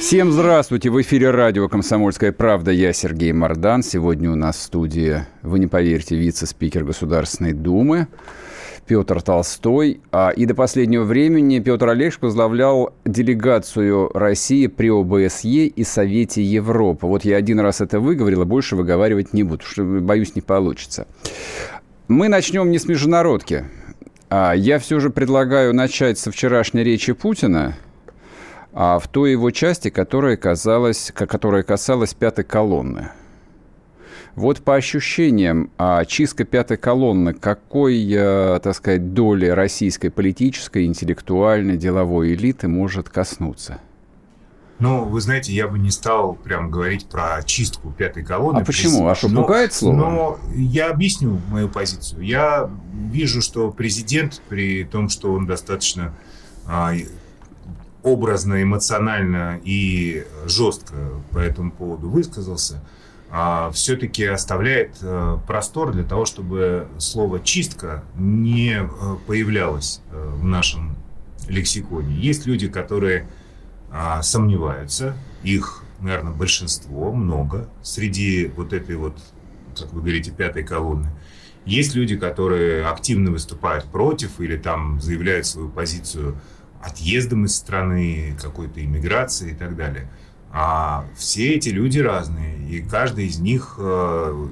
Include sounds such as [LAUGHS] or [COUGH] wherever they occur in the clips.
Всем здравствуйте! В эфире радио «Комсомольская правда». Я Сергей Мордан. Сегодня у нас в студии, вы не поверите, вице-спикер Государственной Думы Петр Толстой. А, и до последнего времени Петр Олегович возглавлял делегацию России при ОБСЕ и Совете Европы. Вот я один раз это выговорил, а больше выговаривать не буду, что, боюсь, не получится. Мы начнем не с международки. А, я все же предлагаю начать со вчерашней речи Путина – а в той его части, которая, казалась, которая касалась пятой колонны. Вот по ощущениям, а чистка пятой колонны какой, э, так сказать, доли российской политической, интеллектуальной, деловой элиты может коснуться? Ну, вы знаете, я бы не стал прям говорить про чистку пятой колонны. А почему? А что, пугает слово? Но я объясню мою позицию. Я вижу, что президент, при том, что он достаточно а, образно, эмоционально и жестко по этому поводу высказался, а все-таки оставляет э, простор для того, чтобы слово «чистка» не э, появлялось э, в нашем лексиконе. Есть люди, которые а, сомневаются, их, наверное, большинство, много, среди вот этой вот, как вы говорите, пятой колонны. Есть люди, которые активно выступают против или там заявляют свою позицию отъездом из страны, какой-то иммиграцией и так далее. А все эти люди разные, и каждый из них э,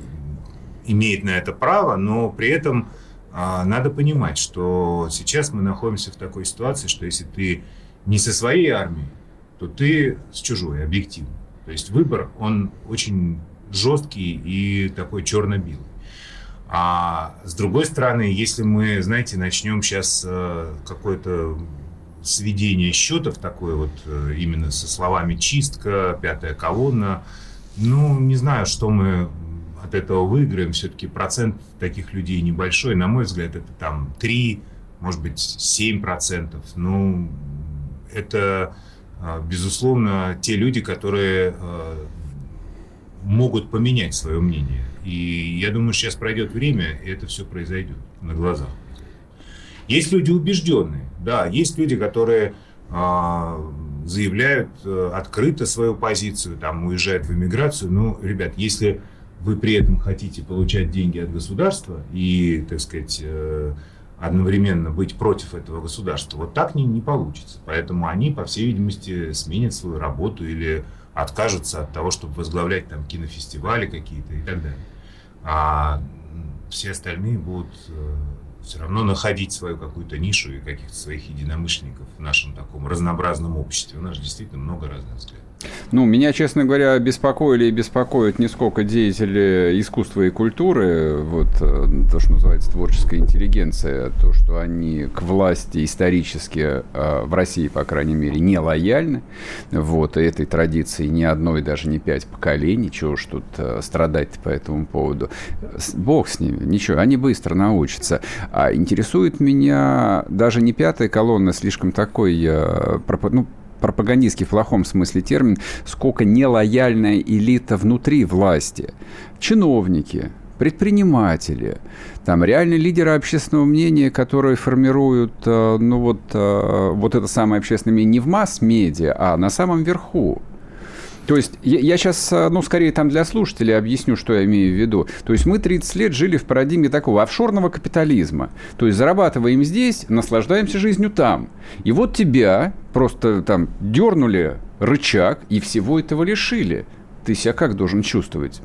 имеет на это право, но при этом э, надо понимать, что сейчас мы находимся в такой ситуации, что если ты не со своей армией, то ты с чужой, объективно. То есть выбор, он очень жесткий и такой черно-белый. А с другой стороны, если мы, знаете, начнем сейчас э, какой-то сведение счетов такое вот э, именно со словами чистка, пятая колонна. Ну, не знаю, что мы от этого выиграем. Все-таки процент таких людей небольшой. На мой взгляд, это там 3, может быть, 7 процентов. Ну, это, а, безусловно, те люди, которые а, могут поменять свое мнение. И я думаю, сейчас пройдет время, и это все произойдет на глазах. Есть люди убежденные, да, есть люди, которые э, заявляют э, открыто свою позицию, там, уезжают в эмиграцию. Ну, ребят, если вы при этом хотите получать деньги от государства и, так сказать, э, одновременно быть против этого государства, вот так не, не получится. Поэтому они, по всей видимости, сменят свою работу или откажутся от того, чтобы возглавлять там кинофестивали какие-то и так далее. А все остальные будут э, все равно находить свою какую-то нишу и каких-то своих единомышленников в нашем таком разнообразном обществе. У нас действительно много разных взглядов. Ну, меня, честно говоря, беспокоили и беспокоят не сколько деятели искусства и культуры, вот э, то, что называется творческая интеллигенция, то, что они к власти исторически э, в России, по крайней мере, не лояльны. Вот, этой традиции ни одной, даже не пять поколений, чего уж тут э, страдать по этому поводу. Бог с ними, ничего, они быстро научатся. А интересует меня даже не пятая колонна, слишком такой, ну, пропагандистский в плохом смысле термин, сколько нелояльная элита внутри власти. Чиновники, предприниматели, там реальные лидеры общественного мнения, которые формируют, э, ну вот, э, вот это самое общественное мнение не в масс-медиа, а на самом верху. То есть я, я сейчас, э, ну, скорее там для слушателей объясню, что я имею в виду. То есть мы 30 лет жили в парадигме такого офшорного капитализма. То есть зарабатываем здесь, наслаждаемся жизнью там. И вот тебя просто там дернули рычаг и всего этого лишили. Ты себя как должен чувствовать?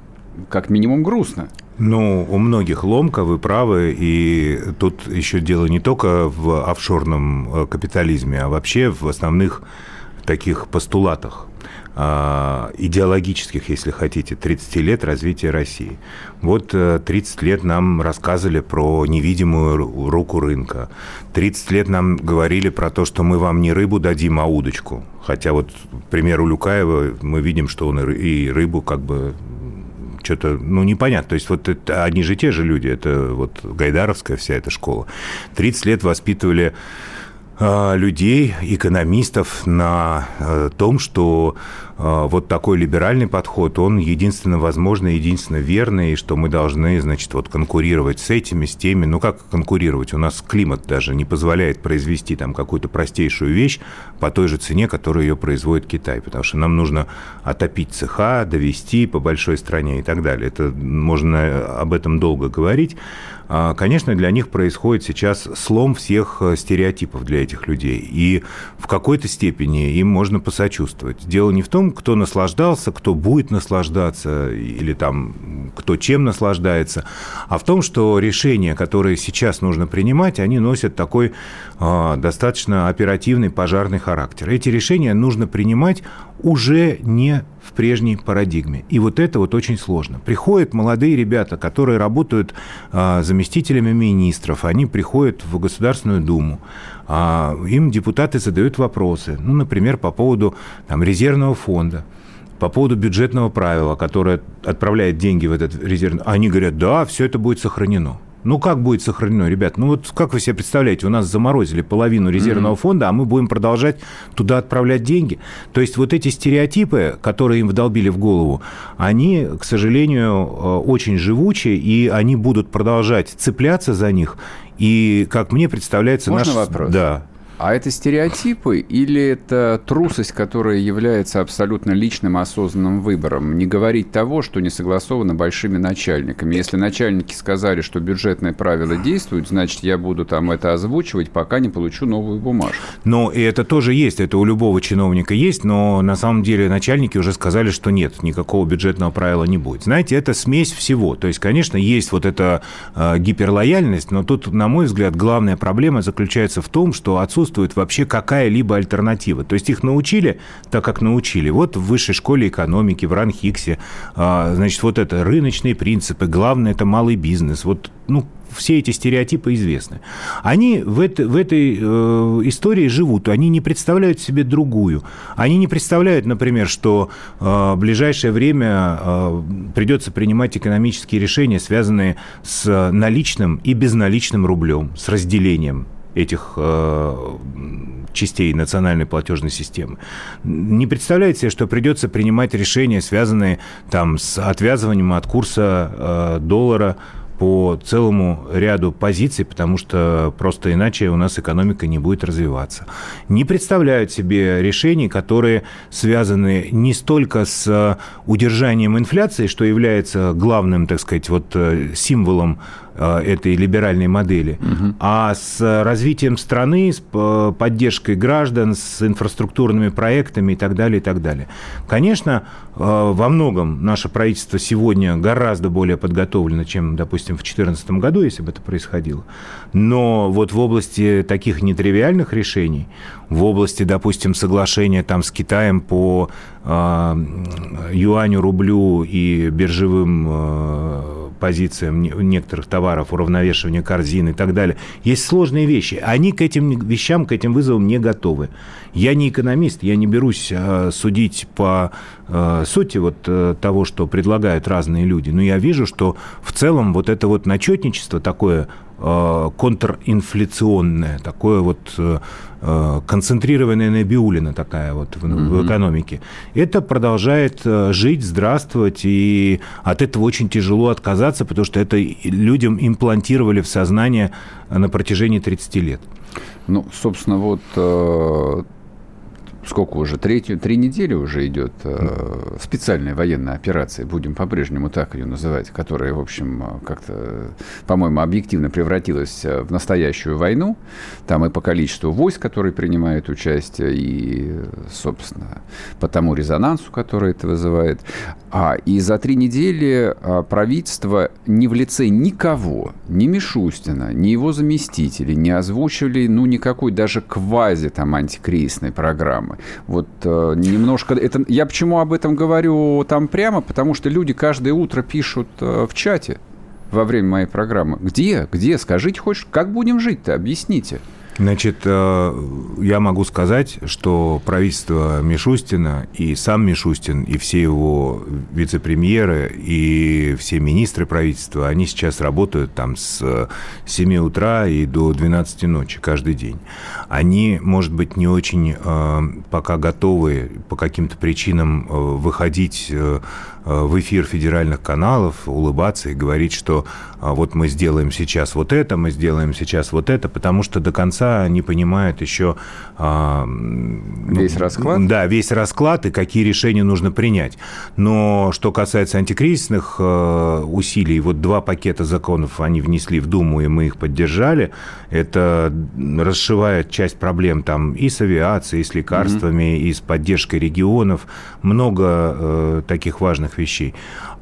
Как минимум грустно. Ну, у многих ломка, вы правы, и тут еще дело не только в офшорном э, капитализме, а вообще в основных таких постулатах идеологических, если хотите, 30 лет развития России. Вот 30 э, лет нам рассказывали про невидимую руку рынка. 30 лет нам говорили про то, что мы вам не рыбу дадим, а удочку. Хотя вот, к примеру, Люкаева мы видим, что он и рыбу как бы что-то, ну, непонятно. То есть вот это, они же те же люди, это вот Гайдаровская вся эта школа. 30 лет воспитывали Э, людей, экономистов на э, том, что вот такой либеральный подход, он единственно возможный, единственно верный, и что мы должны, значит, вот конкурировать с этими, с теми. Ну, как конкурировать? У нас климат даже не позволяет произвести там какую-то простейшую вещь по той же цене, которую ее производит Китай, потому что нам нужно отопить цеха, довести по большой стране и так далее. Это можно об этом долго говорить. А, конечно, для них происходит сейчас слом всех э, стереотипов для этих людей. И в какой-то степени им можно посочувствовать. Дело не в том, кто наслаждался, кто будет наслаждаться, или там кто чем наслаждается, а в том, что решения, которые сейчас нужно принимать, они носят такой э, достаточно оперативный пожарный характер. Эти решения нужно принимать уже не в прежней парадигме. И вот это вот очень сложно. Приходят молодые ребята, которые работают а, заместителями министров, они приходят в Государственную Думу, а, им депутаты задают вопросы, ну, например, по поводу там, резервного фонда по поводу бюджетного правила, которое отправляет деньги в этот резервный... Они говорят, да, все это будет сохранено. Ну, как будет сохранено, ребят? Ну, вот как вы себе представляете, у нас заморозили половину резервного mm-hmm. фонда, а мы будем продолжать туда отправлять деньги. То есть вот эти стереотипы, которые им вдолбили в голову, они, к сожалению, э, очень живучие, и они будут продолжать цепляться за них. И, как мне представляется... Можно наш... вопрос? Да. А это стереотипы или это трусость, которая является абсолютно личным осознанным выбором? Не говорить того, что не согласовано большими начальниками. Если начальники сказали, что бюджетные правила действуют, значит, я буду там это озвучивать, пока не получу новую бумажку. Ну, и это тоже есть, это у любого чиновника есть, но на самом деле начальники уже сказали, что нет, никакого бюджетного правила не будет. Знаете, это смесь всего. То есть, конечно, есть вот эта э, гиперлояльность, но тут, на мой взгляд, главная проблема заключается в том, что отсутствует отсутствует вообще какая-либо альтернатива. То есть их научили так, как научили. Вот в высшей школе экономики, в Ранхиксе, а, значит, вот это рыночные принципы, главное – это малый бизнес. Вот, ну, все эти стереотипы известны. Они в, это, в этой э, истории живут, они не представляют себе другую. Они не представляют, например, что э, в ближайшее время э, придется принимать экономические решения, связанные с наличным и безналичным рублем, с разделением этих э, частей национальной платежной системы. Не представляете себе, что придется принимать решения, связанные там, с отвязыванием от курса э, доллара по целому ряду позиций, потому что просто иначе у нас экономика не будет развиваться. Не представляют себе решений, которые связаны не столько с удержанием инфляции, что является главным, так сказать, вот э, символом этой либеральной модели, угу. а с развитием страны, с э, поддержкой граждан, с инфраструктурными проектами и так далее, и так далее. Конечно, э, во многом наше правительство сегодня гораздо более подготовлено, чем, допустим, в 2014 году, если бы это происходило. Но вот в области таких нетривиальных решений, в области, допустим, соглашения там с Китаем по э, юаню, рублю и биржевым э, позициям некоторых товаров, уравновешивания корзин и так далее. Есть сложные вещи. Они к этим вещам, к этим вызовам не готовы. Я не экономист, я не берусь а, судить по а, сути вот а, того, что предлагают разные люди. Но я вижу, что в целом вот это вот начетничество такое Э, контринфляционная, такое вот э, э, концентрированная набиулина такая вот в, mm-hmm. в экономике. Это продолжает жить, здравствовать, и от этого очень тяжело отказаться, потому что это людям имплантировали в сознание на протяжении 30 лет. Ну, собственно, вот сколько уже, третью, три недели уже идет э, специальная военная операция, будем по-прежнему так ее называть, которая, в общем, э, как-то, по-моему, объективно превратилась э, в настоящую войну. Там и по количеству войск, которые принимают участие, и, собственно, по тому резонансу, который это вызывает. А, и за три недели а, правительство ни в лице никого, ни Мишустина, ни его заместителей не озвучили, ну, никакой даже квази там антикризисной программы. Вот э, немножко... Это, я почему об этом говорю там прямо? Потому что люди каждое утро пишут э, в чате во время моей программы. Где? Где? Скажите хоть, как будем жить-то? Объясните. Значит, э, я могу сказать, что правительство Мишустина и сам Мишустин, и все его вице-премьеры, и все министры правительства, они сейчас работают там с 7 утра и до 12 ночи каждый день. Они, может быть, не очень э, пока готовы по каким-то причинам э, выходить в эфир федеральных каналов, улыбаться и говорить, что вот мы сделаем сейчас вот это, мы сделаем сейчас вот это, потому что до конца конца не понимают еще... А, весь расклад? Да, весь расклад и какие решения нужно принять. Но что касается антикризисных э, усилий, вот два пакета законов они внесли в Думу, и мы их поддержали. Это расшивает часть проблем там и с авиацией, и с лекарствами, mm-hmm. и с поддержкой регионов. Много э, таких важных вещей.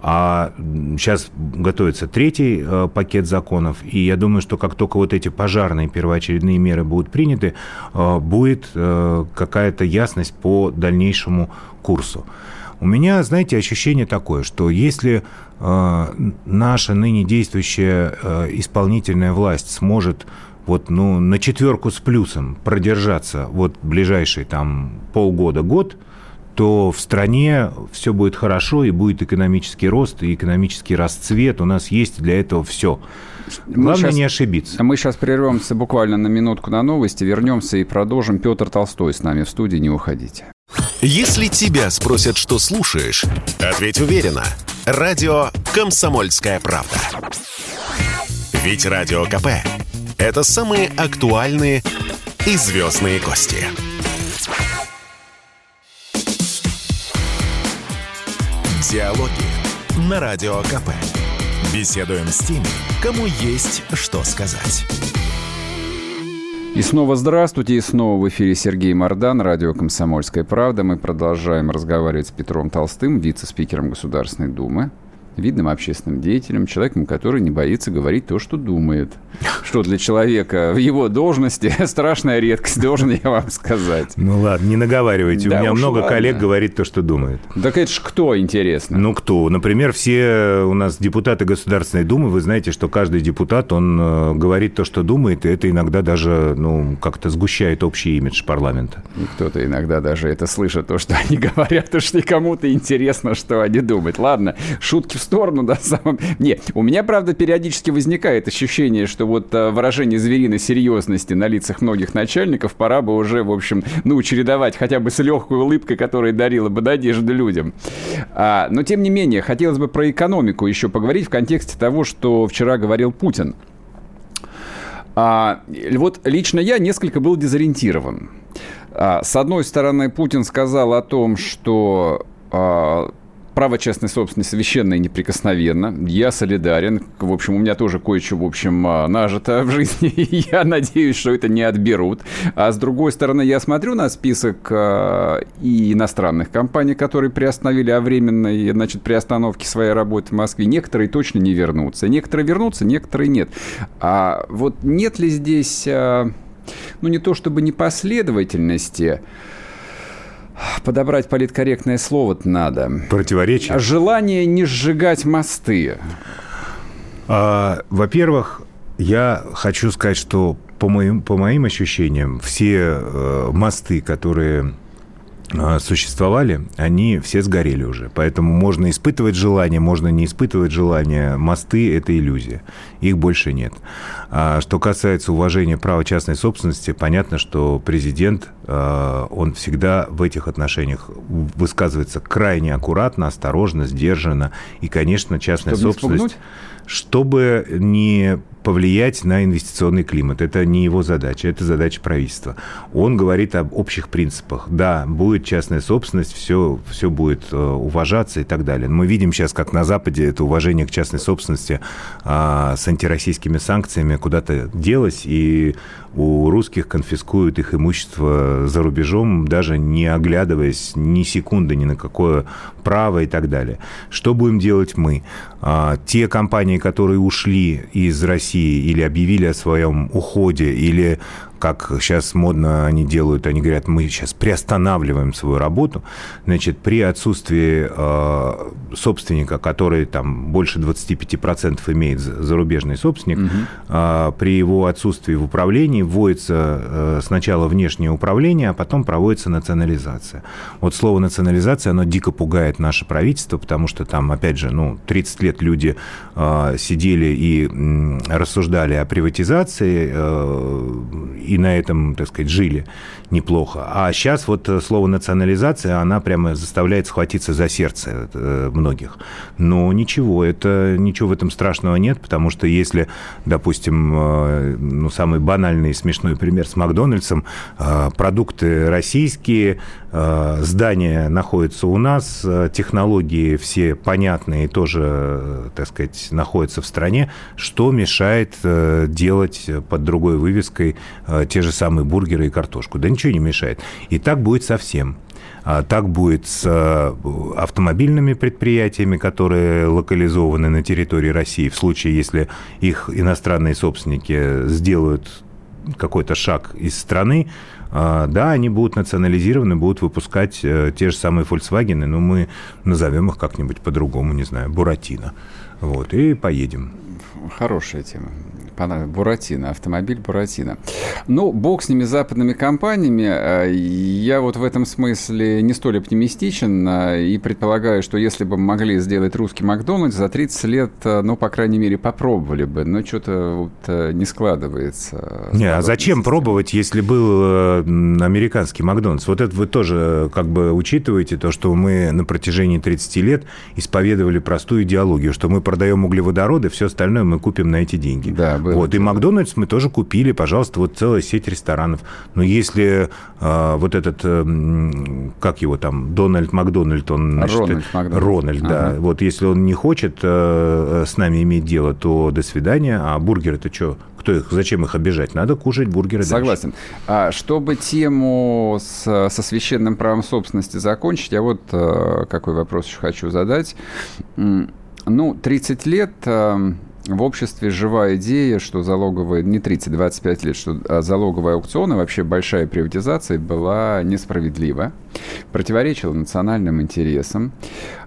А сейчас готовится третий э, пакет законов, и я думаю, что как только вот эти пожарные первоочередные меры будут приняты, э, будет э, какая-то ясность по дальнейшему курсу. У меня, знаете, ощущение такое, что если наша ныне действующая исполнительная власть сможет вот, ну, на четверку с плюсом продержаться вот ближайшие там полгода-год – то в стране все будет хорошо, и будет экономический рост, и экономический расцвет. У нас есть для этого все. Главное сейчас, не ошибиться. Мы сейчас прервемся буквально на минутку на новости, вернемся и продолжим. Петр Толстой с нами в студии, не уходите. Если тебя спросят, что слушаешь, ответь уверенно. Радио «Комсомольская правда». Ведь Радио КП – это самые актуальные и звездные гости. Диалоги на Радио КП. Беседуем с теми, кому есть что сказать. И снова здравствуйте, и снова в эфире Сергей Мордан, радио «Комсомольская правда». Мы продолжаем разговаривать с Петром Толстым, вице-спикером Государственной Думы видным общественным деятелем, человеком, который не боится говорить то, что думает. Что для человека в его должности [LAUGHS] страшная редкость, должен я вам сказать. Ну ладно, не наговаривайте. Да У меня много ладно. коллег говорит то, что думает. Так это ж кто, интересно? Ну кто? Например, все у нас депутаты Государственной Думы, вы знаете, что каждый депутат, он э, говорит то, что думает, и это иногда даже, ну, как-то сгущает общий имидж парламента. И кто-то иногда даже это слышит, то, что они [LAUGHS] говорят, то, что кому-то интересно, что они думают. Ладно, шутки в сторону, [LAUGHS] да, самом... Не, у меня, правда, периодически возникает ощущение, что вот э, выражение звериной серьезности на лицах многих начальников пора бы уже, в общем, ну, чередовать хотя бы с легкой улыбкой, которая дарила бы надежду людям. А, но, тем не менее, хотелось бы про экономику еще поговорить в контексте того, что вчера говорил Путин. А, вот лично я несколько был дезориентирован. А, с одной стороны, Путин сказал о том, что а, право частной собственности священно и неприкосновенно. Я солидарен. В общем, у меня тоже кое-что, в общем, а, нажито в жизни. [LAUGHS] я надеюсь, что это не отберут. А с другой стороны, я смотрю на список а, и иностранных компаний, которые приостановили о временной, значит, приостановке своей работы в Москве. Некоторые точно не вернутся. Некоторые вернутся, некоторые нет. А вот нет ли здесь, а, ну, не то чтобы непоследовательности, подобрать политкорректное слово надо. Противоречие? Желание не сжигать мосты. А, во-первых, я хочу сказать, что по моим, по моим ощущениям, все э, мосты, которые существовали, они все сгорели уже. Поэтому можно испытывать желание, можно не испытывать желание. Мосты – это иллюзия. Их больше нет. А что касается уважения права частной собственности, понятно, что президент, а, он всегда в этих отношениях высказывается крайне аккуратно, осторожно, сдержанно. И, конечно, частная Чтобы собственность... Чтобы не повлиять на инвестиционный климат. Это не его задача, это задача правительства. Он говорит об общих принципах. Да, будет частная собственность, все, все будет э, уважаться и так далее. мы видим сейчас, как на Западе это уважение к частной собственности а, с антироссийскими санкциями куда-то делось, и у русских конфискуют их имущество за рубежом, даже не оглядываясь ни секунды ни на какое право и так далее. Что будем делать мы? А, те компании, которые ушли из России или объявили о своем уходе, или как сейчас модно они делают, они говорят, мы сейчас приостанавливаем свою работу, значит, при отсутствии э, собственника, который там больше 25% имеет зарубежный собственник, угу. э, при его отсутствии в управлении вводится э, сначала внешнее управление, а потом проводится национализация. Вот слово национализация, оно дико пугает наше правительство, потому что там, опять же, ну, 30 лет люди э, сидели и э, рассуждали о приватизации, э, и на этом, так сказать, жили неплохо. А сейчас вот э, слово национализация, она прямо заставляет схватиться за сердце э, многих. Но ничего, это ничего в этом страшного нет, потому что если, допустим, э, ну, самый банальный и смешной пример с Макдональдсом, продукты российские, здания находятся у нас, технологии все понятные тоже, так сказать, находятся в стране, что мешает делать под другой вывеской те же самые бургеры и картошку? Да ничего не мешает. И так будет со всем. А так будет с э, автомобильными предприятиями, которые локализованы на территории России, в случае, если их иностранные собственники сделают какой-то шаг из страны, а, да, они будут национализированы, будут выпускать э, те же самые Volkswagen, но мы назовем их как-нибудь по-другому, не знаю, Буратино. Вот, и поедем. Хорошая тема. Буратино, автомобиль Буратино. Ну, бог с ними западными компаниями. Э, я вот в этом смысле не столь оптимистичен э, и предполагаю, что если бы могли сделать русский Макдональдс, за 30 лет, э, ну, по крайней мере, попробовали бы. Но что-то вот не складывается. Не, а зачем пробовать, если был американский Макдональдс? Вот это вы тоже как бы учитываете, то, что мы на протяжении 30 лет исповедовали простую идеологию, что мы продаем углеводороды, все остальное мы купим на эти деньги. Да, было. Вот, и Макдональдс мы тоже купили, пожалуйста, вот целая сеть ресторанов. Но если э, вот этот, э, как его там, Дональд Макдональд, он... Значит, Рональд Макдональд. Рональд, ага. да. Вот если он не хочет э, с нами иметь дело, то до свидания. А бургеры это что? Кто их, зачем их обижать? Надо кушать бургеры Согласен. Дальше. А, чтобы тему с, со священным правом собственности закончить, я вот э, какой вопрос еще хочу задать. Ну, 30 лет э, в обществе жива идея, что залоговые, не 30-25 лет, что а залоговые аукционы, вообще большая приватизация была несправедлива, противоречила национальным интересам.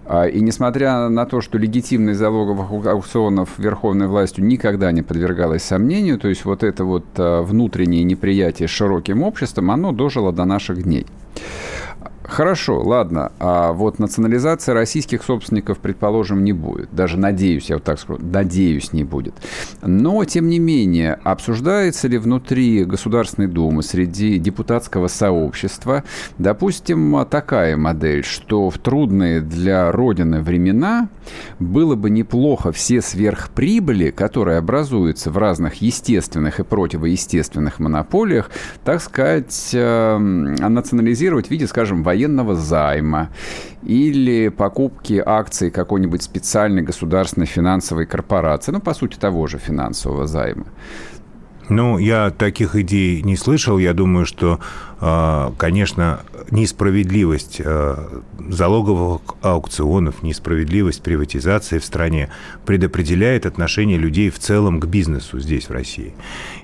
А, и несмотря на то, что легитимность залоговых аукционов верховной властью никогда не подвергалась сомнению, то есть вот это вот а, внутреннее неприятие широким обществом, оно дожило до наших дней. Хорошо, ладно. А вот национализация российских собственников, предположим, не будет. Даже надеюсь, я вот так скажу, надеюсь, не будет. Но, тем не менее, обсуждается ли внутри Государственной Думы, среди депутатского сообщества, допустим, такая модель, что в трудные для Родины времена было бы неплохо все сверхприбыли, которые образуются в разных естественных и противоестественных монополиях, так сказать, эм, национализировать в виде, скажем, военного займа или покупки акций какой-нибудь специальной государственной финансовой корпорации, ну, по сути, того же финансового займа. Ну, я таких идей не слышал. Я думаю, что, а, конечно, несправедливость а, залоговых аукционов, несправедливость приватизации в стране предопределяет отношение людей в целом к бизнесу здесь, в России.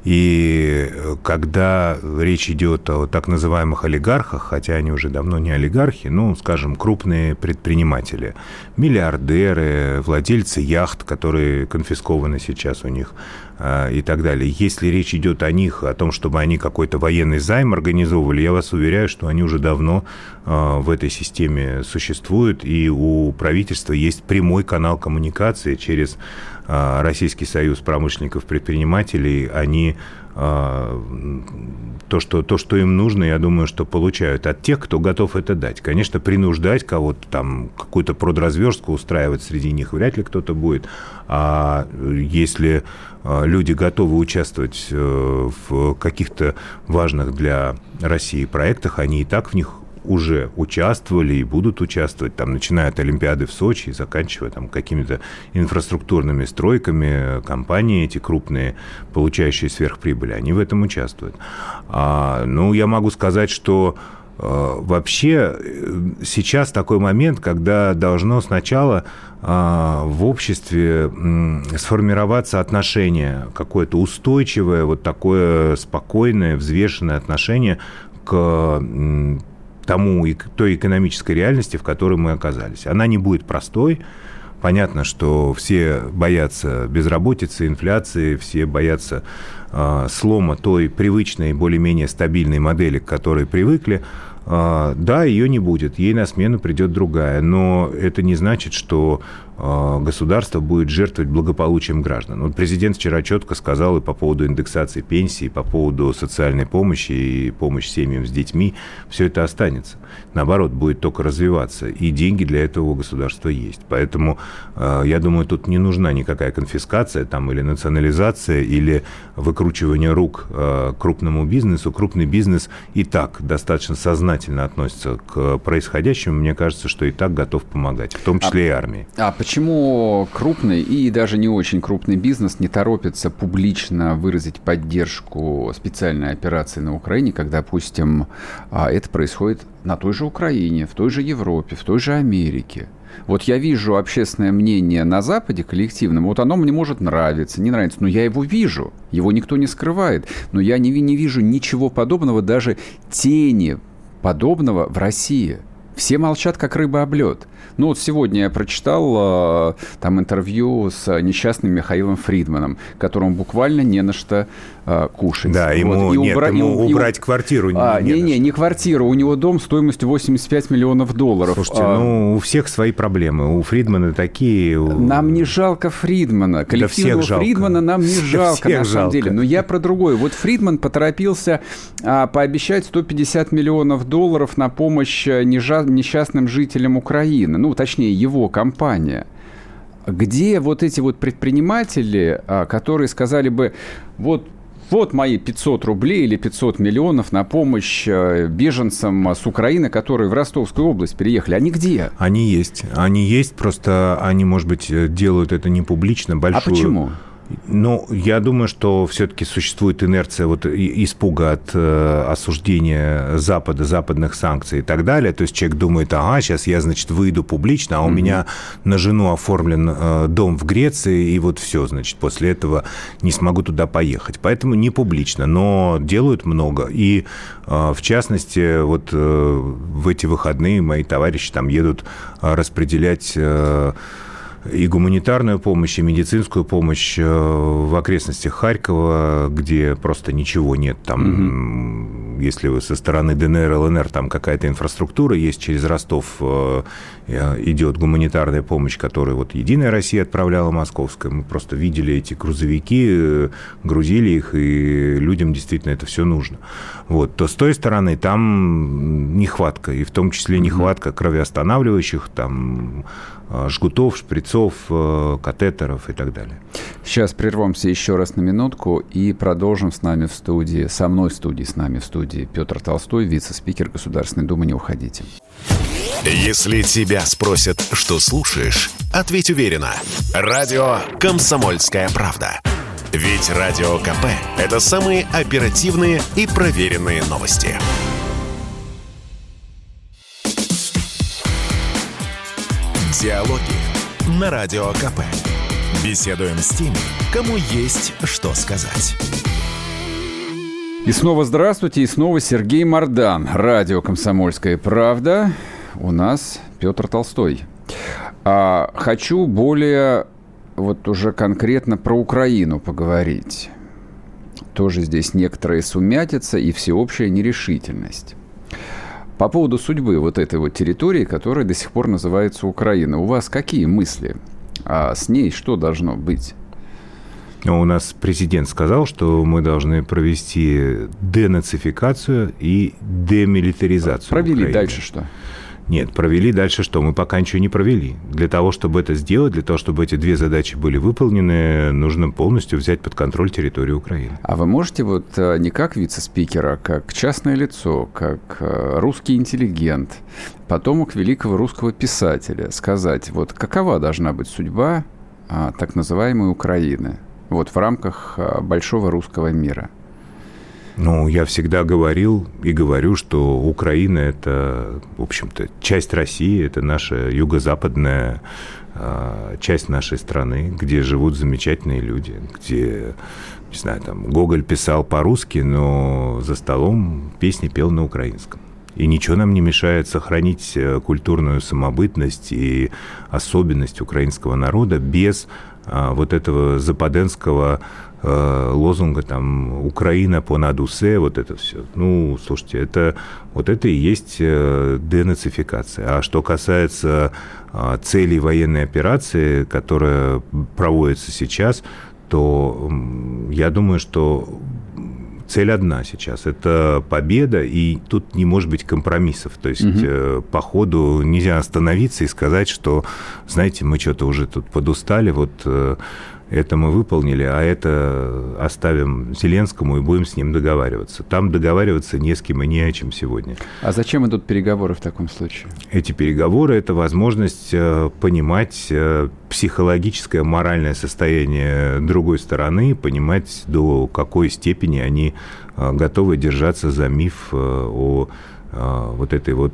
И когда речь идет о так называемых олигархах, хотя они уже давно не олигархи, ну, скажем, крупные предприниматели, миллиардеры, владельцы яхт, которые конфискованы сейчас у них, и так далее. Если речь идет о них, о том, чтобы они какой-то военный займ организовывали, я вас уверяю, что они уже давно а, в этой системе существуют, и у правительства есть прямой канал коммуникации через а, Российский союз промышленников предпринимателей. Они то что, то, что им нужно, я думаю, что получают от тех, кто готов это дать. Конечно, принуждать кого-то там, какую-то продразверстку устраивать среди них вряд ли кто-то будет. А если а, люди готовы участвовать э, в каких-то важных для России проектах, они и так в них уже участвовали и будут участвовать, там, начиная от Олимпиады в Сочи и заканчивая там какими-то инфраструктурными стройками, компании эти крупные, получающие сверхприбыли, они в этом участвуют. А, ну, я могу сказать, что вообще сейчас такой момент, когда должно сначала в обществе сформироваться отношение, какое-то устойчивое, вот такое спокойное, взвешенное отношение к тому, и той экономической реальности, в которой мы оказались. Она не будет простой, Понятно, что все боятся безработицы, инфляции, все боятся э, слома той привычной, более-менее стабильной модели, к которой привыкли. Э, да, ее не будет, ей на смену придет другая, но это не значит, что государство будет жертвовать благополучием граждан. Вот президент вчера четко сказал и по поводу индексации пенсии, и по поводу социальной помощи и помощи семьям с детьми. Все это останется. Наоборот, будет только развиваться. И деньги для этого у государства есть. Поэтому, а, я думаю, тут не нужна никакая конфискация там, или национализация, или выкручивание рук а, крупному бизнесу. Крупный бизнес и так достаточно сознательно относится к происходящему. Мне кажется, что и так готов помогать, в том числе а, и армии. А почему крупный и даже не очень крупный бизнес не торопится публично выразить поддержку специальной операции на Украине, когда, допустим, а, это происходит на той же Украине, в той же Европе, в той же Америке? Вот я вижу общественное мнение на Западе коллективном, вот оно мне может нравиться, не нравится, но я его вижу, его никто не скрывает, но я не, не вижу ничего подобного, даже тени подобного в России. Все молчат, как рыба об лед. Ну вот сегодня я прочитал э, там интервью с несчастным Михаилом Фридманом, которому буквально не на что э, кушать. Да, ему, вот. и нет, убра... ему и, убрать и... квартиру а, не, не, не, не квартиру, у него дом стоимостью 85 миллионов долларов. Слушайте, а... ну у всех свои проблемы, у Фридмана такие... У... Нам не жалко Фридмана, коллективного да Фридмана нам не [LAUGHS] жалко, на самом жалко. деле. Но я про другое. Вот Фридман поторопился а, пообещать 150 миллионов долларов на помощь э, несчастным жителям Украины. Ну, ну, точнее, его компания, где вот эти вот предприниматели, а, которые сказали бы, вот вот мои 500 рублей или 500 миллионов на помощь э, беженцам с Украины, которые в Ростовскую область переехали. Они где? Они есть. Они есть, просто они, может быть, э, делают это не публично, большую... А почему? Ну, я думаю, что все-таки существует инерция вот испуга от э, осуждения Запада, западных санкций и так далее. То есть человек думает, ага, сейчас я, значит, выйду публично, а у mm-hmm. меня на жену оформлен э, дом в Греции, и вот все, значит, после этого не смогу туда поехать. Поэтому не публично, но делают много. И, э, в частности, вот э, в эти выходные мои товарищи там едут э, распределять... Э, и гуманитарную помощь, и медицинскую помощь э, в окрестностях Харькова, где просто ничего нет. Там, угу. если вы со стороны ДНР, ЛНР, там какая-то инфраструктура есть, через Ростов э, э, идет гуманитарная помощь, которую вот Единая Россия отправляла московская. Мы просто видели эти грузовики, грузили их, и людям действительно это все нужно. Вот. То с той стороны там нехватка, и в том числе нехватка кровеостанавливающих, там Э, жгутов, шприцов, э, катетеров и так далее. Сейчас прервемся еще раз на минутку и продолжим с нами в студии, со мной в студии, с нами в студии Петр Толстой, вице-спикер Государственной Думы. Не уходите. Если тебя спросят, что слушаешь, ответь уверенно. Радио «Комсомольская правда». Ведь Радио КП – это самые оперативные и проверенные новости. Диалоги на Радио КП. Беседуем с теми, кому есть что сказать. И снова здравствуйте, и снова Сергей Мордан. Радио «Комсомольская правда». У нас Петр Толстой. А, хочу более вот уже конкретно про Украину поговорить. Тоже здесь некоторая сумятица и всеобщая нерешительность. По поводу судьбы вот этой вот территории, которая до сих пор называется Украина, у вас какие мысли? А с ней что должно быть? Ну, у нас президент сказал, что мы должны провести денацификацию и демилитаризацию. Провели Украины. дальше что? Нет, провели дальше что? Мы пока ничего не провели. Для того, чтобы это сделать, для того, чтобы эти две задачи были выполнены, нужно полностью взять под контроль территорию Украины. А вы можете вот э, не как вице-спикера, как частное лицо, как э, русский интеллигент, потомок великого русского писателя сказать, вот какова должна быть судьба а, так называемой Украины, вот в рамках а, большого русского мира? Ну, я всегда говорил и говорю, что Украина – это, в общем-то, часть России, это наша юго-западная а, часть нашей страны, где живут замечательные люди, где, не знаю, там, Гоголь писал по-русски, но за столом песни пел на украинском. И ничего нам не мешает сохранить э, культурную самобытность и особенность украинского народа без а, вот этого западенского Э, лозунга там «Украина по надусе», вот это все. Ну, слушайте, это, вот это и есть э, денацификация. А что касается э, целей военной операции, которая проводится сейчас, то я думаю, что цель одна сейчас – это победа, и тут не может быть компромиссов. То есть угу. по ходу нельзя остановиться и сказать, что, знаете, мы что-то уже тут подустали, вот это мы выполнили, а это оставим Зеленскому и будем с ним договариваться. Там договариваться не с кем и не о чем сегодня. А зачем идут переговоры в таком случае? Эти переговоры – это возможность э, понимать э, психологическое, моральное состояние другой стороны, понимать, до какой степени они э, готовы держаться за миф о вот этой вот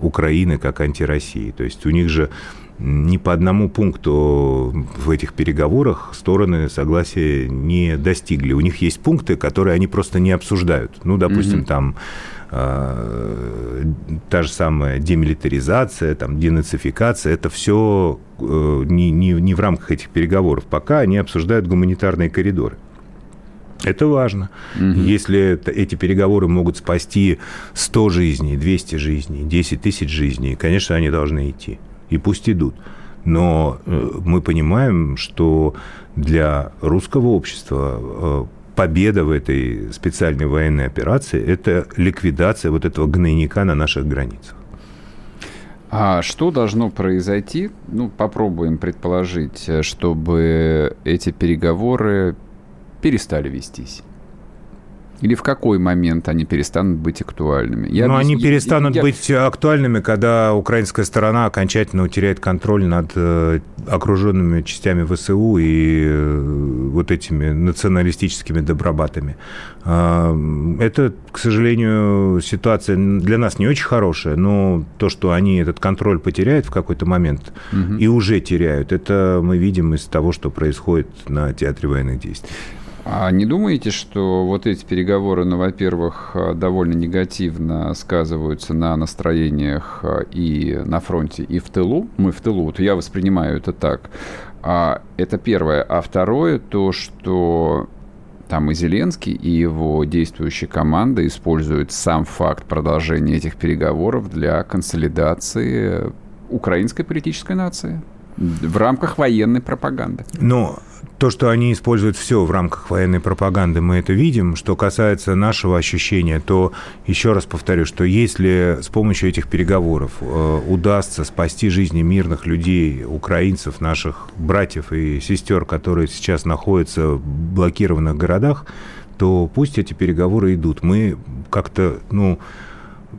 Украины как антироссии. То есть у них же ни по одному пункту в этих переговорах стороны согласия не достигли. У них есть пункты, которые они просто не обсуждают. Ну, допустим, mm-hmm. там э, та же самая демилитаризация, там, денацификация, это все э, не, не, не в рамках этих переговоров. Пока они обсуждают гуманитарные коридоры. Это важно. Угу. Если это, эти переговоры могут спасти 100 жизней, 200 жизней, 10 тысяч жизней, конечно, они должны идти и пусть идут. Но э, мы понимаем, что для русского общества э, победа в этой специальной военной операции – это ликвидация вот этого гнойника на наших границах. А что должно произойти? Ну, попробуем предположить, чтобы эти переговоры перестали вестись. Или в какой момент они перестанут быть актуальными? Я Но объясню, они перестанут я... быть актуальными, когда украинская сторона окончательно утеряет контроль над э, окруженными частями ВСУ и э, вот этими националистическими добробатами. Э, это, к сожалению, ситуация для нас не очень хорошая, но то, что они этот контроль потеряют в какой-то момент угу. и уже теряют, это мы видим из того, что происходит на театре военных действий. А не думаете, что вот эти переговоры, ну, во-первых, довольно негативно сказываются на настроениях а, и на фронте, и в тылу? Мы в тылу, вот я воспринимаю это так. А, это первое. А второе, то, что там и Зеленский, и его действующая команда используют сам факт продолжения этих переговоров для консолидации украинской политической нации в рамках военной пропаганды. Но то, что они используют все в рамках военной пропаганды, мы это видим. Что касается нашего ощущения, то еще раз повторю, что если с помощью этих переговоров э, удастся спасти жизни мирных людей, украинцев, наших братьев и сестер, которые сейчас находятся в блокированных городах, то пусть эти переговоры идут. Мы как-то, ну,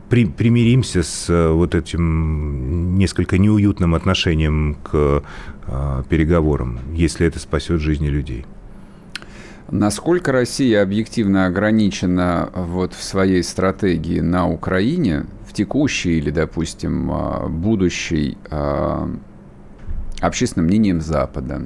при, примиримся с э, вот этим несколько неуютным отношением к э, переговорам, если это спасет жизни людей. Насколько Россия объективно ограничена вот в своей стратегии на Украине, в текущей или, допустим, э, будущей общественным мнением Запада?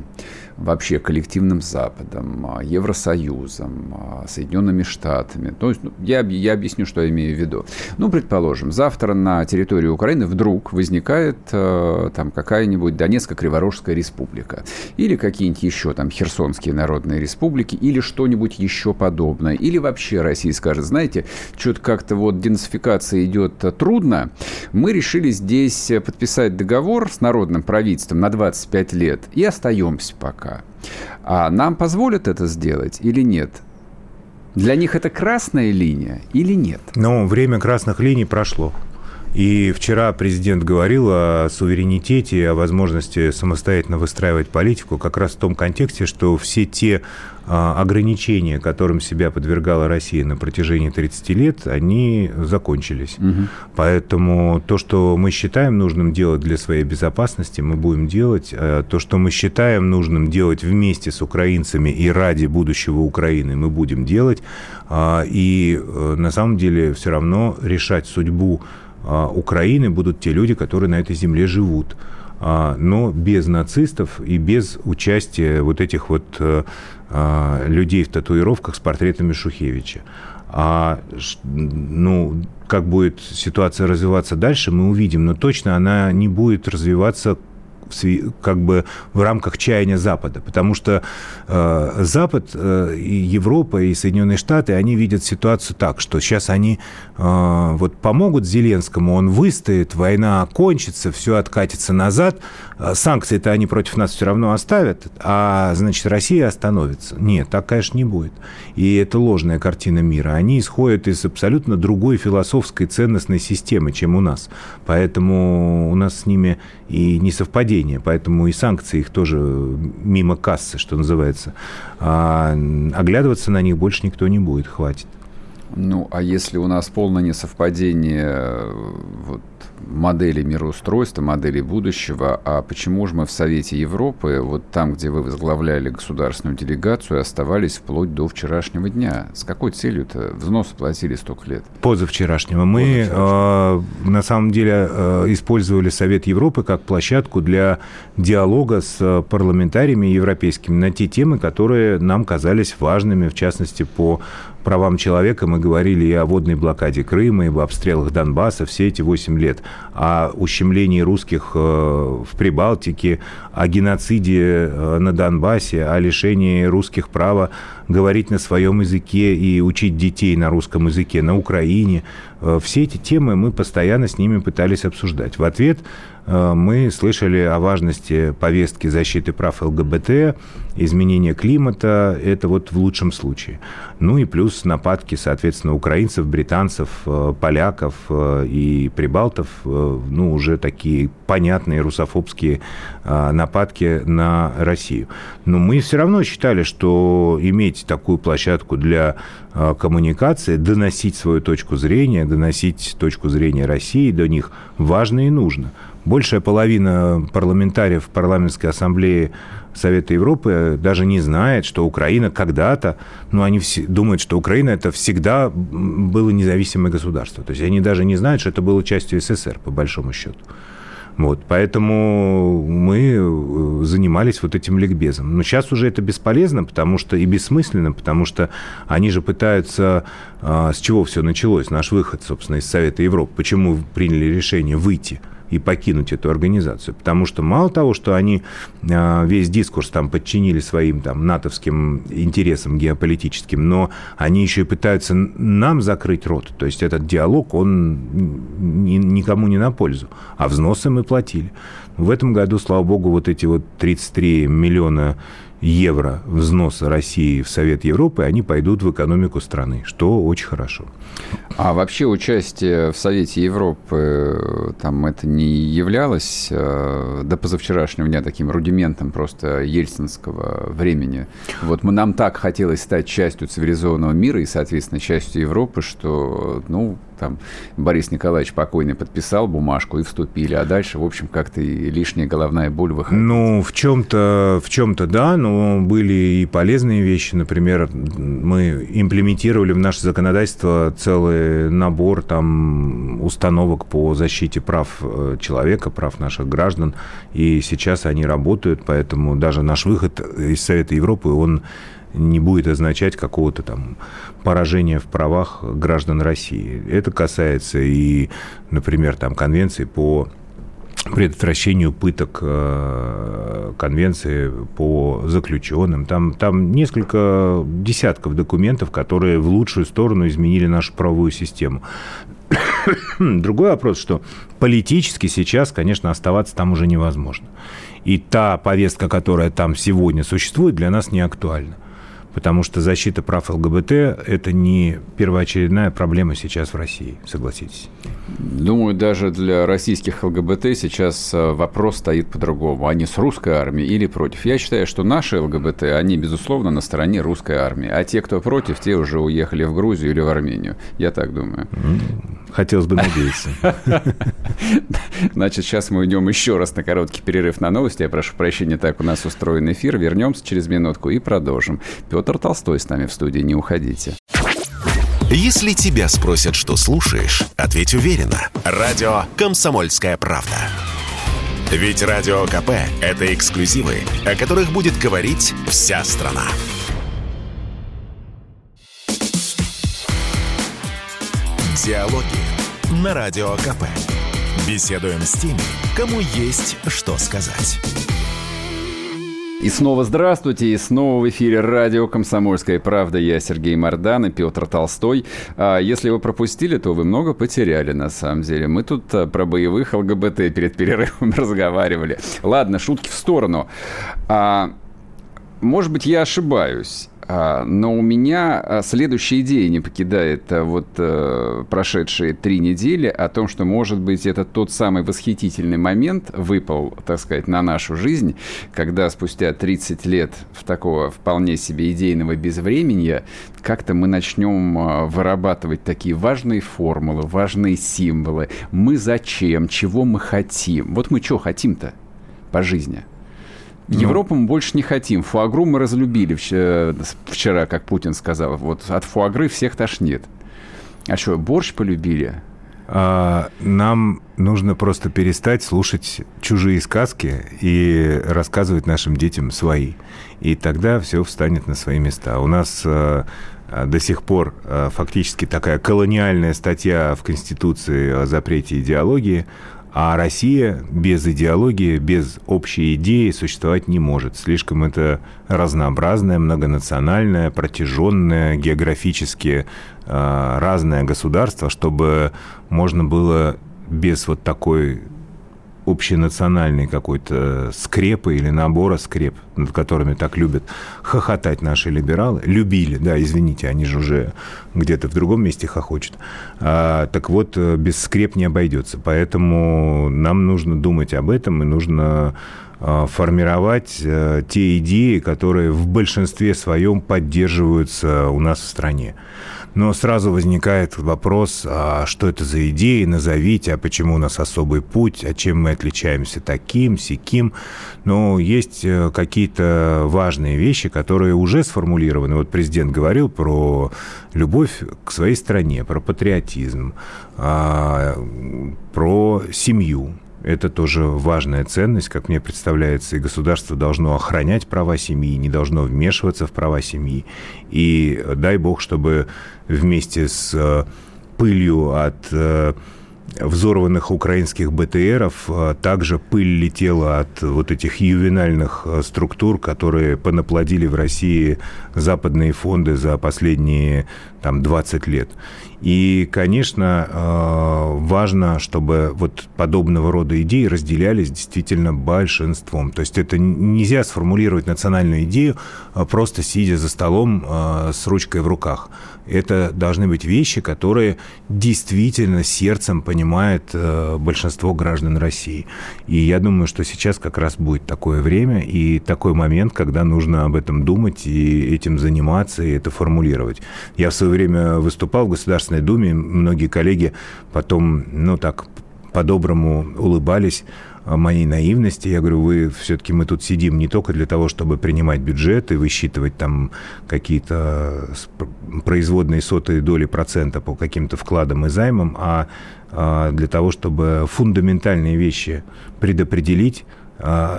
Вообще коллективным Западом, а, Евросоюзом, а, Соединенными Штатами. То есть ну, я, я объясню, что я имею в виду. Ну, предположим, завтра на территории Украины вдруг возникает э, там какая-нибудь Донецко-Криворожская республика или какие-нибудь еще там Херсонские народные республики или что-нибудь еще подобное. Или вообще Россия скажет, знаете, что-то как-то вот денацификация идет трудно, мы решили здесь подписать договор с народным правительством на 25 лет и остаемся пока пока. А нам позволят это сделать или нет? Для них это красная линия или нет? Ну, время красных линий прошло. И вчера президент говорил о суверенитете, о возможности самостоятельно выстраивать политику как раз в том контексте, что все те а, ограничения, которым себя подвергала Россия на протяжении 30 лет, они закончились. Угу. Поэтому то, что мы считаем нужным делать для своей безопасности, мы будем делать. А то, что мы считаем нужным делать вместе с украинцами и ради будущего Украины, мы будем делать. А, и э, на самом деле все равно решать судьбу Украины будут те люди, которые на этой земле живут но без нацистов и без участия вот этих вот э, а, людей в татуировках с портретами Шухевича. А ну, как будет ситуация развиваться дальше, мы увидим. Но точно она не будет развиваться как бы в рамках чаяния Запада, потому что э, Запад, э, и Европа, и Соединенные Штаты, они видят ситуацию так, что сейчас они э, вот помогут Зеленскому, он выстоит, война окончится, все откатится назад, э, санкции-то они против нас все равно оставят, а, значит, Россия остановится. Нет, так, конечно, не будет. И это ложная картина мира. Они исходят из абсолютно другой философской ценностной системы, чем у нас. Поэтому у нас с ними и несовпадение, поэтому и санкции их тоже мимо кассы, что называется. А оглядываться на них больше никто не будет, хватит. Ну, а если у нас полное несовпадение вот, модели мироустройства, модели будущего, а почему же мы в Совете Европы, вот там, где вы возглавляли государственную делегацию, оставались вплоть до вчерашнего дня? С какой целью-то взносы платили столько лет? Позавчерашнего. Мы Позавчерашнего. Э, на самом деле э, использовали Совет Европы как площадку для диалога с парламентариями европейскими на те темы, которые нам казались важными, в частности, по правам человека мы говорили и о водной блокаде Крыма, и об обстрелах Донбасса все эти 8 лет, о ущемлении русских э, в Прибалтике, о геноциде э, на Донбассе, о лишении русских права говорить на своем языке и учить детей на русском языке на Украине. Э, все эти темы мы постоянно с ними пытались обсуждать. В ответ мы слышали о важности повестки защиты прав ЛГБТ, изменения климата, это вот в лучшем случае. Ну и плюс нападки, соответственно, украинцев, британцев, э, поляков э, и прибалтов, ну, уже такие понятные русофобские нападки на Россию. Но мы все равно считали, что иметь такую площадку для коммуникации, доносить свою точку зрения, доносить точку зрения России до них важно и нужно большая половина парламентариев парламентской ассамблеи Совета Европы даже не знает, что Украина когда-то, ну, они все думают, что Украина это всегда было независимое государство. То есть они даже не знают, что это было частью СССР, по большому счету. Вот, поэтому мы э, занимались вот этим ликбезом. Но сейчас уже это бесполезно, потому что и бессмысленно, потому что они же пытаются... А, с чего все началось? Наш выход, собственно, из Совета Европы. Почему приняли решение выйти? И покинуть эту организацию. Потому что мало того, что они а, весь дискурс там подчинили своим там натовским интересам геополитическим, но они еще и пытаются нам закрыть рот. То есть этот диалог, он никому не на пользу. А взносы мы платили. В этом году, слава богу, вот эти вот 33 миллиона евро взноса России в Совет Европы, они пойдут в экономику страны, что очень хорошо. А вообще участие в Совете Европы, там это не являлось э, до позавчерашнего дня таким рудиментом просто ельцинского времени? Вот мы, нам так хотелось стать частью цивилизованного мира и, соответственно, частью Европы, что, ну, там Борис Николаевич покойный подписал бумажку и вступили, а дальше, в общем, как-то и лишняя головная боль выходит. Ну, в чем-то, в чем-то да, но были и полезные вещи. Например, мы имплементировали в наше законодательство целый набор там установок по защите прав э, человека, прав наших граждан, и сейчас они работают, поэтому даже наш выход из Совета Европы, он не будет означать какого-то там поражения в правах граждан России. Это касается и, например, там конвенции по предотвращению пыток э, конвенции по заключенным. Там, там несколько десятков документов, которые в лучшую сторону изменили нашу правовую систему. [COUGHS] Другой вопрос, что политически сейчас, конечно, оставаться там уже невозможно. И та повестка, которая там сегодня существует, для нас не актуальна потому что защита прав ЛГБТ – это не первоочередная проблема сейчас в России, согласитесь. Думаю, даже для российских ЛГБТ сейчас э, вопрос стоит по-другому. Они с русской армией или против? Я считаю, что наши ЛГБТ, они, безусловно, на стороне русской армии. А те, кто против, те уже уехали в Грузию или в Армению. Я так думаю. Хотелось бы надеяться. [LAUGHS] Значит, сейчас мы уйдем еще раз на короткий перерыв на новости. Я прошу прощения, так у нас устроен эфир. Вернемся через минутку и продолжим. Петр Толстой с нами в студии. Не уходите. Если тебя спросят, что слушаешь, ответь уверенно. Радио «Комсомольская правда». Ведь Радио КП – это эксклюзивы, о которых будет говорить вся страна. Диалоги на Радио КП. Беседуем с теми, кому есть что сказать. И снова здравствуйте, и снова в эфире радио «Комсомольская правда». Я Сергей Мордан и Петр Толстой. А если вы пропустили, то вы много потеряли, на самом деле. Мы тут а, про боевых ЛГБТ перед перерывом [LAUGHS] разговаривали. Ладно, шутки в сторону. А, может быть, я ошибаюсь. А, но у меня а, следующая идея не покидает а, вот э, прошедшие три недели о том, что, может быть, это тот самый восхитительный момент выпал, так сказать, на нашу жизнь, когда спустя 30 лет в такого вполне себе идейного безвременья как-то мы начнем вырабатывать такие важные формулы, важные символы. Мы зачем, чего мы хотим. Вот мы что хотим-то по жизни. Европу мы больше не хотим. Фуагру мы разлюбили вчера, как Путин сказал. Вот от фуагры всех тошнит. А что, борщ полюбили? А, нам нужно просто перестать слушать чужие сказки и рассказывать нашим детям свои. И тогда все встанет на свои места. У нас а, до сих пор а, фактически такая колониальная статья в Конституции о запрете идеологии – а Россия без идеологии, без общей идеи существовать не может. Слишком это разнообразное, многонациональное, протяженное, географически э, разное государство, чтобы можно было без вот такой общенациональной какой-то скрепы или набора скреп, над которыми так любят хохотать наши либералы. Любили, да, извините, они же уже где-то в другом месте хохочут. А, так вот, без скреп не обойдется. Поэтому нам нужно думать об этом и нужно а, формировать те идеи, которые в большинстве своем поддерживаются у нас в стране. Но сразу возникает вопрос, а что это за идеи, назовите, а почему у нас особый путь, а чем мы отличаемся таким, сяким. Но есть э, какие-то важные вещи, которые уже сформулированы. Вот президент говорил про любовь к своей стране, про патриотизм, а, про семью. Это тоже важная ценность, как мне представляется, и государство должно охранять права семьи, не должно вмешиваться в права семьи. И дай бог, чтобы вместе с э, пылью от э, взорванных украинских БТРов, э, также пыль летела от вот этих ювенальных структур, которые понаплодили в России западные фонды за последние там, 20 лет. И, конечно, э, важно, чтобы вот подобного рода идеи разделялись действительно большинством. То есть это нельзя сформулировать национальную идею, а просто сидя за столом с ручкой в руках. Это должны быть вещи, которые действительно сердцем понимает э, большинство граждан России. И я думаю, что сейчас как раз будет такое время и такой момент, когда нужно об этом думать и этим заниматься, и это формулировать. Я в свое время выступал в Государственной Думе. Многие коллеги потом, ну так, по-доброму улыбались моей наивности. Я говорю, вы все-таки мы тут сидим не только для того, чтобы принимать бюджет и высчитывать там какие-то производные сотые доли процента по каким-то вкладам и займам, а, а для того, чтобы фундаментальные вещи предопределить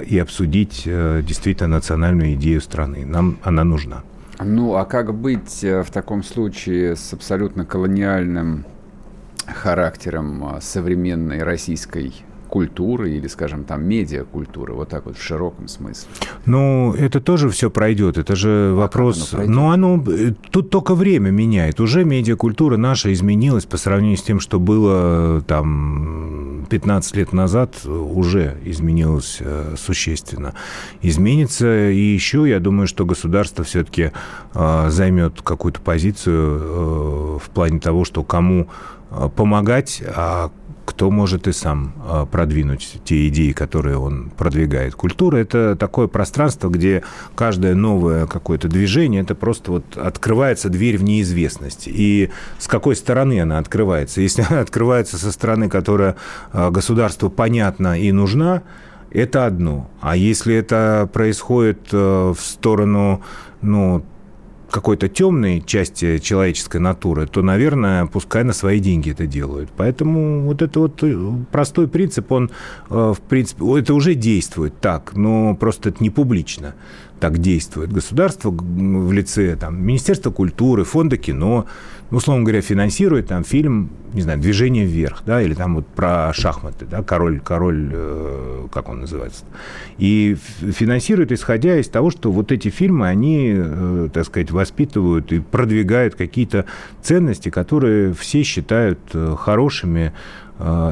и обсудить э, действительно национальную идею страны. Нам она нужна. Ну, а как быть э, в таком случае с абсолютно колониальным характером э, современной российской культуры или, скажем, там, медиакультуры, вот так вот в широком смысле? Ну, это тоже все пройдет, это же а вопрос... Оно ну, оно... Э, тут только время меняет. Уже медиакультура наша изменилась по сравнению с тем, что было там 15 лет назад, уже изменилась э, существенно. Изменится и еще, я думаю, что государство все-таки э, займет какую-то позицию э, в плане того, что кому э, помогать, а кто может и сам а, продвинуть те идеи, которые он продвигает. Культура – это такое пространство, где каждое новое какое-то движение – это просто вот открывается дверь в неизвестность. И с какой стороны она открывается? Если она открывается со стороны, которая а, государству понятна и нужна, это одно. А если это происходит а, в сторону ну, какой-то темной части человеческой натуры, то, наверное, пускай на свои деньги это делают. Поэтому вот это вот э, простой принцип, он, э, в принципе, это уже действует так, но просто это не публично так действует. Государство в лице там, Министерства культуры, Фонда кино, ну, условно говоря, финансирует там фильм, не знаю, «Движение вверх», да, или там вот про шахматы, да, король, король, э, как он называется, и финансирует, исходя из того, что вот эти фильмы, они, э, так сказать, воспитывают и продвигают какие-то ценности, которые все считают э, хорошими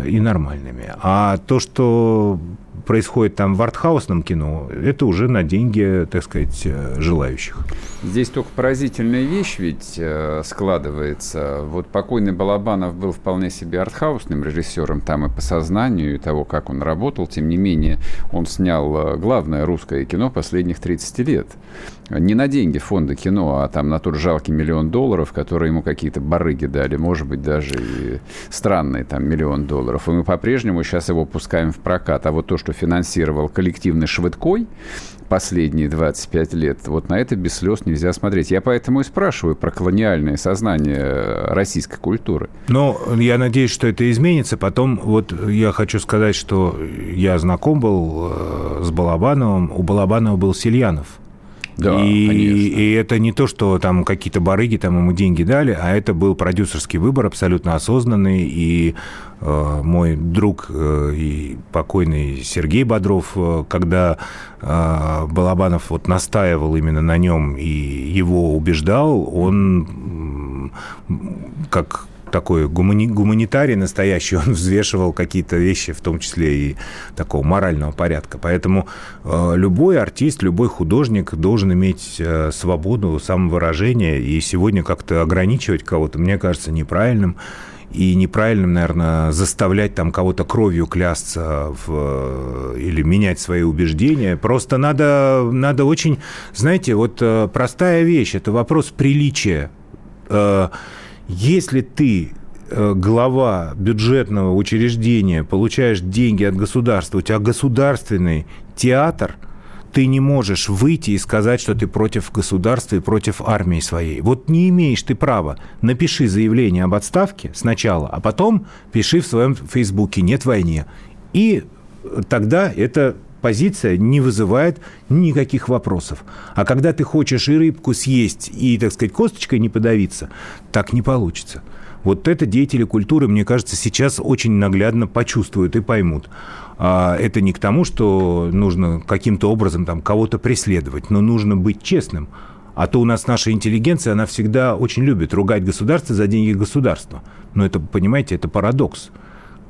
и нормальными. А то, что происходит там в артхаусном кино, это уже на деньги, так сказать, э, желающих. Здесь только поразительная вещь ведь э, складывается. Вот покойный Балабанов был вполне себе артхаусным режиссером там и по сознанию, и того, как он работал. Тем не менее, он снял э, главное русское кино последних 30 лет. Не на деньги фонда кино, а там на тот жалкий миллион долларов, которые ему какие-то барыги дали, может быть, даже и странные там миллион долларов. И мы по-прежнему сейчас его пускаем в прокат. А вот то, что финансировал коллективный Швыдкой, последние 25 лет, вот на это без слез нельзя смотреть. Я поэтому и спрашиваю про колониальное сознание российской культуры. Ну, я надеюсь, что это изменится. Потом вот я хочу сказать, что я знаком был э, с Балабановым. У Балабанова был Сильянов. Да, и, и это не то, что там какие-то барыги там ему деньги дали, а это был продюсерский выбор абсолютно осознанный. И э, мой друг э, и покойный Сергей Бодров, э, когда э, Балабанов вот настаивал именно на нем и его убеждал, он как такой гумани, гуманитарий настоящий, [LAUGHS] он взвешивал какие-то вещи, в том числе и такого морального порядка. Поэтому э, любой артист, любой художник должен иметь э, свободу самовыражения, и сегодня как-то ограничивать кого-то, мне кажется, неправильным и неправильным, наверное, заставлять там кого-то кровью клясться в, или менять свои убеждения. Просто надо, надо очень, знаете, вот э, простая вещь, это вопрос приличия. Если ты э, глава бюджетного учреждения, получаешь деньги от государства, у тебя государственный театр, ты не можешь выйти и сказать, что ты против государства и против армии своей. Вот не имеешь ты права. Напиши заявление об отставке сначала, а потом пиши в своем фейсбуке «нет войне». И тогда это позиция не вызывает никаких вопросов. А когда ты хочешь и рыбку съесть, и, так сказать, косточкой не подавиться, так не получится. Вот это деятели культуры, мне кажется, сейчас очень наглядно почувствуют и поймут. А это не к тому, что нужно каким-то образом там кого-то преследовать, но нужно быть честным. А то у нас наша интеллигенция, она всегда очень любит ругать государство за деньги государства. Но это, понимаете, это парадокс.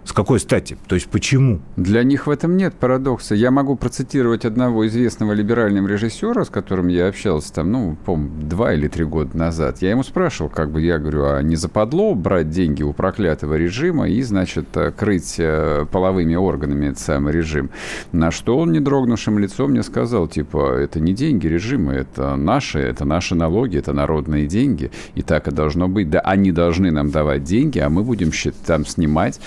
С какой стати? То есть почему? Для них в этом нет парадокса. Я могу процитировать одного известного либерального режиссера, с которым я общался там, ну, по два или три года назад. Я ему спрашивал, как бы, я говорю, а не западло брать деньги у проклятого режима и, значит, крыть э, половыми органами этот самый режим? На что он, не дрогнувшим лицом, мне сказал, типа, это не деньги режима, это наши, это наши налоги, это народные деньги, и так и должно быть. Да, они должны нам давать деньги, а мы будем там снимать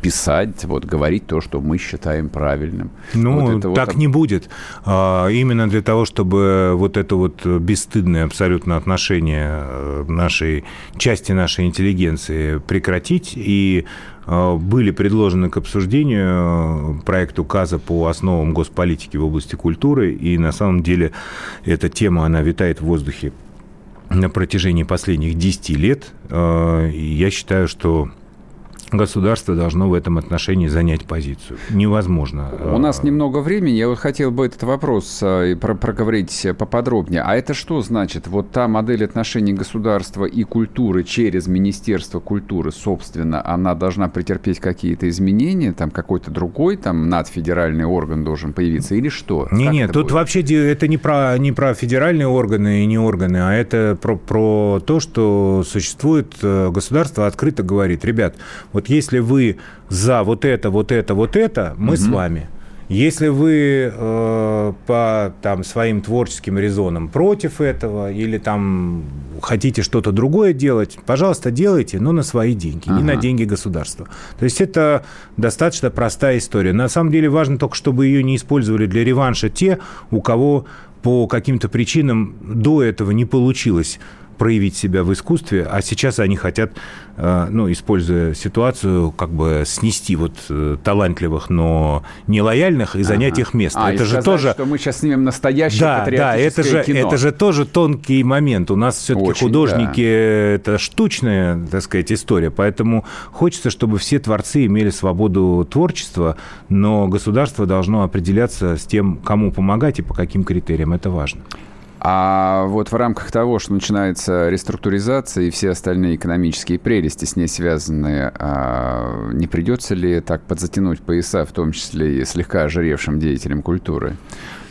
писать, вот, говорить то, что мы считаем правильным. Ну, вот так вот... не будет. А, именно для того, чтобы вот это вот бесстыдное абсолютно отношение э, нашей, части нашей интеллигенции прекратить и э, были предложены к обсуждению проект указа по основам госполитики в области культуры, и на самом деле эта тема, она витает в воздухе на протяжении последних 10 лет. Э, я считаю, что государство должно в этом отношении занять позицию. Невозможно. У нас немного времени. Я вот хотел бы этот вопрос э, проговорить поподробнее. А это что значит? Вот та модель отношений государства и культуры через Министерство культуры, собственно, она должна претерпеть какие-то изменения? Там какой-то другой там надфедеральный орган должен появиться? Или что? Не-не, тут будет? вообще это не про, не про федеральные органы и не органы, а это про, про то, что существует э, государство открыто говорит, ребят, вот если вы за вот это, вот это, вот это, мы угу. с вами. Если вы э, по там, своим творческим резонам против этого или там хотите что-то другое делать, пожалуйста, делайте, но на свои деньги, ага. не на деньги государства. То есть это достаточно простая история. На самом деле важно только, чтобы ее не использовали для реванша те, у кого по каким-то причинам до этого не получилось проявить себя в искусстве, а сейчас они хотят, э, ну, используя ситуацию, как бы снести вот э, талантливых, но нелояльных и занять ага. их место. А, это же сказать, тоже, что мы сейчас снимем настоящее да, да, это же кино. это же тоже тонкий момент. У нас все-таки художники да. это штучная, так сказать, история, поэтому хочется, чтобы все творцы имели свободу творчества, но государство должно определяться с тем, кому помогать и по каким критериям. Это важно. А вот в рамках того, что начинается реструктуризация и все остальные экономические прелести с ней связанные, а не придется ли так подзатянуть пояса, в том числе и слегка ожиревшим деятелям культуры?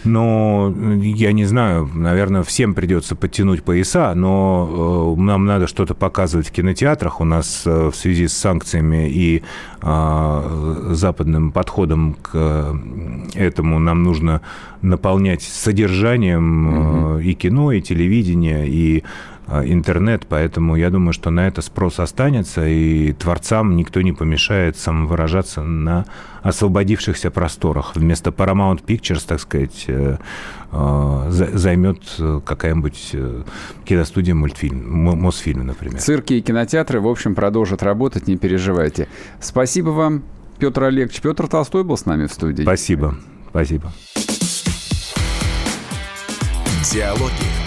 Но я не знаю, наверное, всем придется подтянуть пояса, но э, нам надо что-то показывать в кинотеатрах. У нас э, в связи с санкциями и э, западным подходом к этому нам нужно наполнять содержанием угу. и кино, и телевидение, и а, интернет, поэтому я думаю, что на это спрос останется, и творцам никто не помешает самовыражаться на освободившихся просторах. Вместо Paramount Pictures, так сказать, э, э, займет какая-нибудь э, киностудия мультфильм, Мосфильм, например. Цирки и кинотеатры, в общем, продолжат работать, не переживайте. Спасибо вам, Петр Олегович. Петр Толстой был с нами в студии. Спасибо. Спасибо. Диалоги